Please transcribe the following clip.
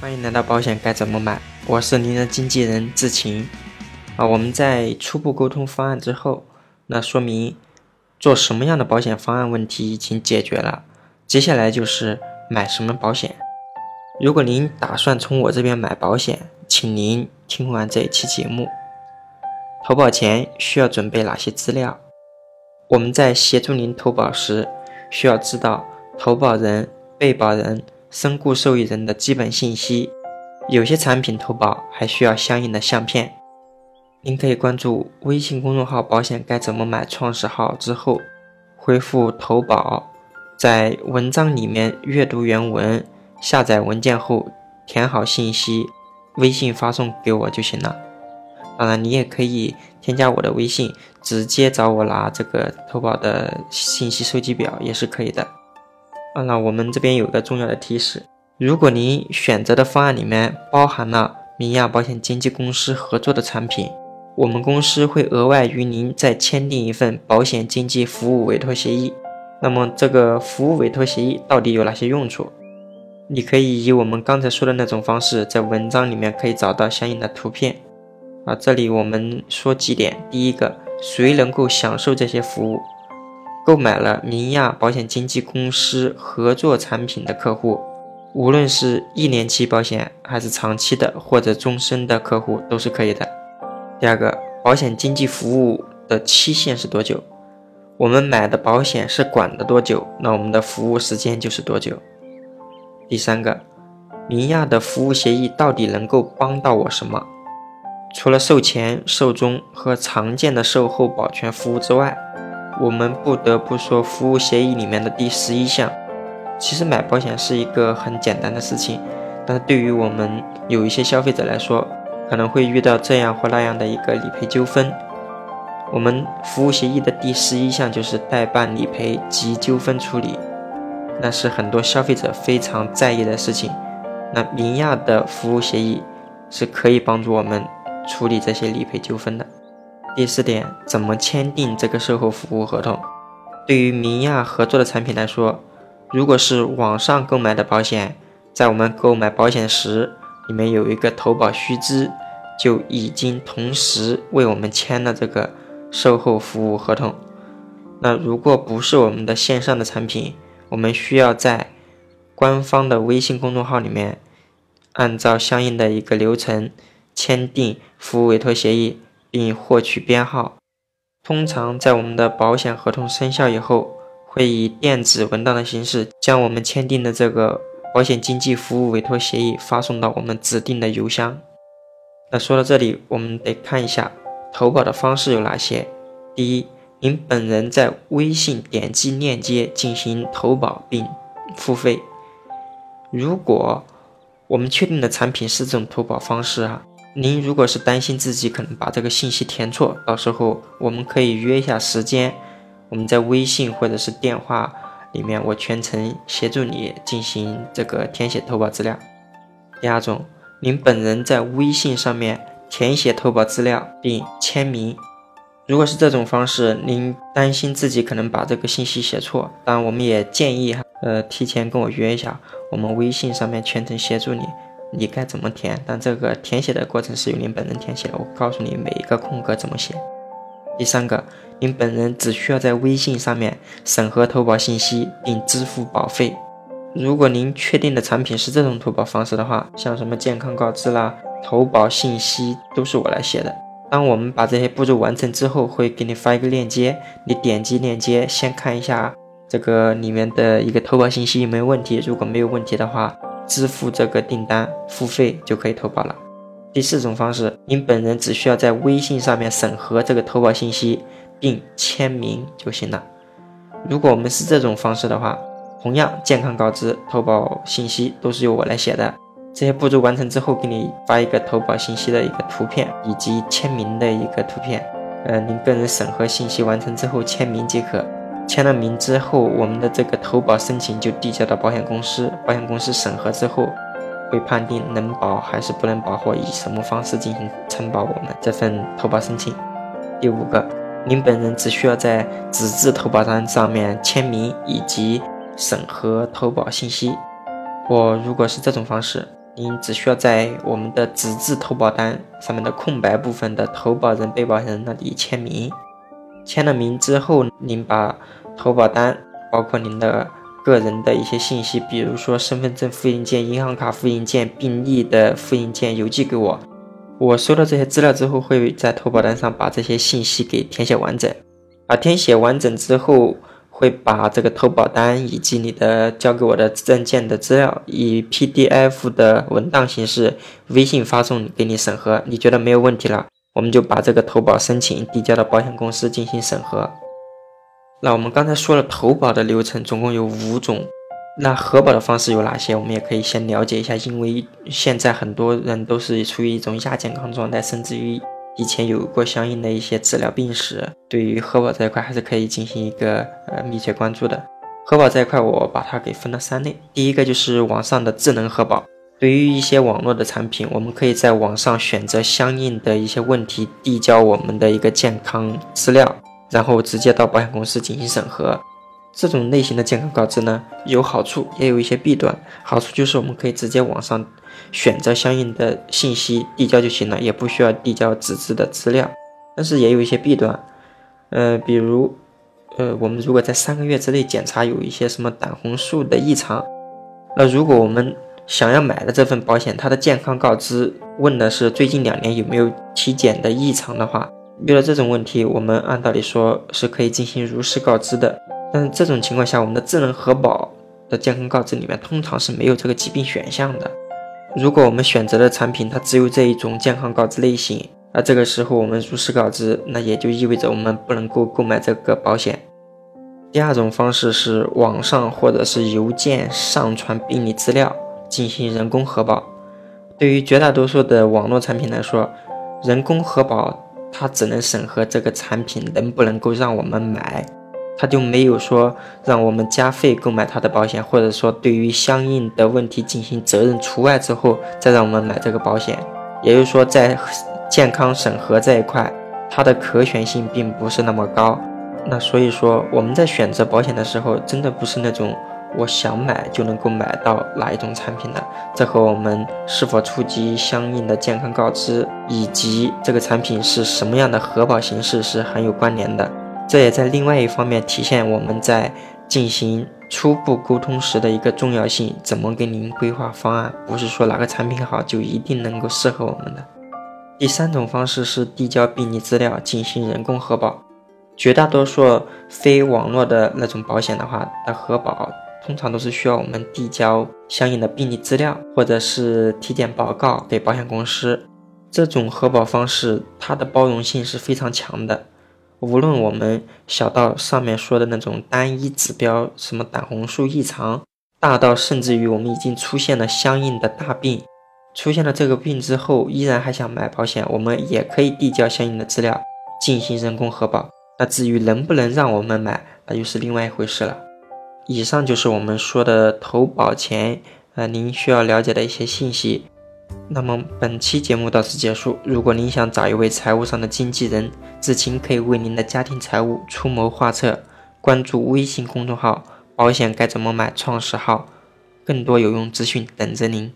欢迎来到保险该怎么买？我是您的经纪人志晴。啊，我们在初步沟通方案之后，那说明做什么样的保险方案问题已经解决了。接下来就是买什么保险。如果您打算从我这边买保险，请您听完这一期节目。投保前需要准备哪些资料？我们在协助您投保时，需要知道投保人、被保人、身故受益人的基本信息。有些产品投保还需要相应的相片。您可以关注微信公众号“保险该怎么买”创始号之后，回复“投保”，在文章里面阅读原文，下载文件后填好信息，微信发送给我就行了。当然，你也可以添加我的微信，直接找我拿这个投保的信息收集表也是可以的。啊，那我们这边有个重要的提示：如果您选择的方案里面包含了明亚保险经纪公司合作的产品，我们公司会额外与您再签订一份保险经纪服务委托协议。那么，这个服务委托协议到底有哪些用处？你可以以我们刚才说的那种方式，在文章里面可以找到相应的图片。啊，这里我们说几点。第一个，谁能够享受这些服务？购买了明亚保险经纪公司合作产品的客户，无论是一年期保险还是长期的或者终身的客户都是可以的。第二个，保险经纪服务的期限是多久？我们买的保险是管的多久，那我们的服务时间就是多久。第三个，明亚的服务协议到底能够帮到我什么？除了售前、售中和常见的售后保全服务之外，我们不得不说服务协议里面的第十一项。其实买保险是一个很简单的事情，但是对于我们有一些消费者来说，可能会遇到这样或那样的一个理赔纠纷。我们服务协议的第十一项就是代办理赔及纠纷处理，那是很多消费者非常在意的事情。那明亚的服务协议是可以帮助我们。处理这些理赔纠纷的。第四点，怎么签订这个售后服务合同？对于明亚合作的产品来说，如果是网上购买的保险，在我们购买保险时，里面有一个投保须知，就已经同时为我们签了这个售后服务合同。那如果不是我们的线上的产品，我们需要在官方的微信公众号里面，按照相应的一个流程。签订服务委托协议并获取编号，通常在我们的保险合同生效以后，会以电子文档的形式将我们签订的这个保险经纪服务委托协议发送到我们指定的邮箱。那说到这里，我们得看一下投保的方式有哪些。第一，您本人在微信点击链接进行投保并付费。如果我们确定的产品是这种投保方式啊。您如果是担心自己可能把这个信息填错，到时候我们可以约一下时间，我们在微信或者是电话里面，我全程协助你进行这个填写投保资料。第二种，您本人在微信上面填写投保资料并签名。如果是这种方式，您担心自己可能把这个信息写错，当然我们也建议哈，呃，提前跟我约一下，我们微信上面全程协助你。你该怎么填？但这个填写的过程是由您本人填写的，我告诉你每一个空格怎么写。第三个，您本人只需要在微信上面审核投保信息并支付保费。如果您确定的产品是这种投保方式的话，像什么健康告知啦、投保信息都是我来写的。当我们把这些步骤完成之后，会给你发一个链接，你点击链接先看一下这个里面的一个投保信息有没有问题，如果没有问题的话。支付这个订单付费就可以投保了。第四种方式，您本人只需要在微信上面审核这个投保信息并签名就行了。如果我们是这种方式的话，同样健康告知、投保信息都是由我来写的。这些步骤完成之后，给你发一个投保信息的一个图片以及签名的一个图片。呃，您个人审核信息完成之后签名即可。签了名之后，我们的这个投保申请就递交到保险公司，保险公司审核之后，会判定能保还是不能保，或以什么方式进行承保我们这份投保申请。第五个，您本人只需要在纸质投保单上面签名以及审核投保信息。我如果是这种方式，您只需要在我们的纸质投保单上面的空白部分的投保人、被保险人那里签名。签了名之后，您把投保单包括您的个人的一些信息，比如说身份证复印件、银行卡复印件、病历的复印件邮寄给我。我收到这些资料之后，会在投保单上把这些信息给填写完整。把填写完整之后，会把这个投保单以及你的交给我的证件的资料以 PDF 的文档形式微信发送给你审核。你觉得没有问题了，我们就把这个投保申请递交到保险公司进行审核。那我们刚才说了投保的流程，总共有五种。那核保的方式有哪些？我们也可以先了解一下，因为现在很多人都是处于一种亚健康状态，甚至于。以前有过相应的一些治疗病史，对于核保这一块还是可以进行一个呃密切关注的。核保这一块我把它给分了三类，第一个就是网上的智能核保，对于一些网络的产品，我们可以在网上选择相应的一些问题，递交我们的一个健康资料，然后直接到保险公司进行审核。这种类型的健康告知呢，有好处，也有一些弊端。好处就是我们可以直接网上选择相应的信息递交就行了，也不需要递交纸质的资料。但是也有一些弊端，呃，比如，呃，我们如果在三个月之内检查有一些什么胆红素的异常，那如果我们想要买的这份保险，它的健康告知问的是最近两年有没有体检的异常的话，遇到这种问题，我们按道理说是可以进行如实告知的。但是这种情况下，我们的智能核保的健康告知里面通常是没有这个疾病选项的。如果我们选择的产品它只有这一种健康告知类型，那这个时候我们如实告知，那也就意味着我们不能够购买这个保险。第二种方式是网上或者是邮件上传病历资料进行人工核保。对于绝大多数的网络产品来说，人工核保它只能审核这个产品能不能够让我们买。它就没有说让我们加费购买它的保险，或者说对于相应的问题进行责任除外之后再让我们买这个保险。也就是说，在健康审核这一块，它的可选性并不是那么高。那所以说，我们在选择保险的时候，真的不是那种我想买就能够买到哪一种产品的。这和我们是否触及相应的健康告知，以及这个产品是什么样的核保形式是很有关联的。这也在另外一方面体现我们在进行初步沟通时的一个重要性。怎么给您规划方案，不是说哪个产品好就一定能够适合我们的。第三种方式是递交病历资料进行人工核保。绝大多数非网络的那种保险的话，的核保通常都是需要我们递交相应的病历资料或者是体检报告给保险公司。这种核保方式，它的包容性是非常强的。无论我们小到上面说的那种单一指标，什么胆红素异常，大到甚至于我们已经出现了相应的大病，出现了这个病之后，依然还想买保险，我们也可以递交相应的资料进行人工核保。那至于能不能让我们买，那又是另外一回事了。以上就是我们说的投保前，呃，您需要了解的一些信息。那么本期节目到此结束。如果您想找一位财务上的经纪人，子晴可以为您的家庭财务出谋划策。关注微信公众号“保险该怎么买”，创始号，更多有用资讯等着您。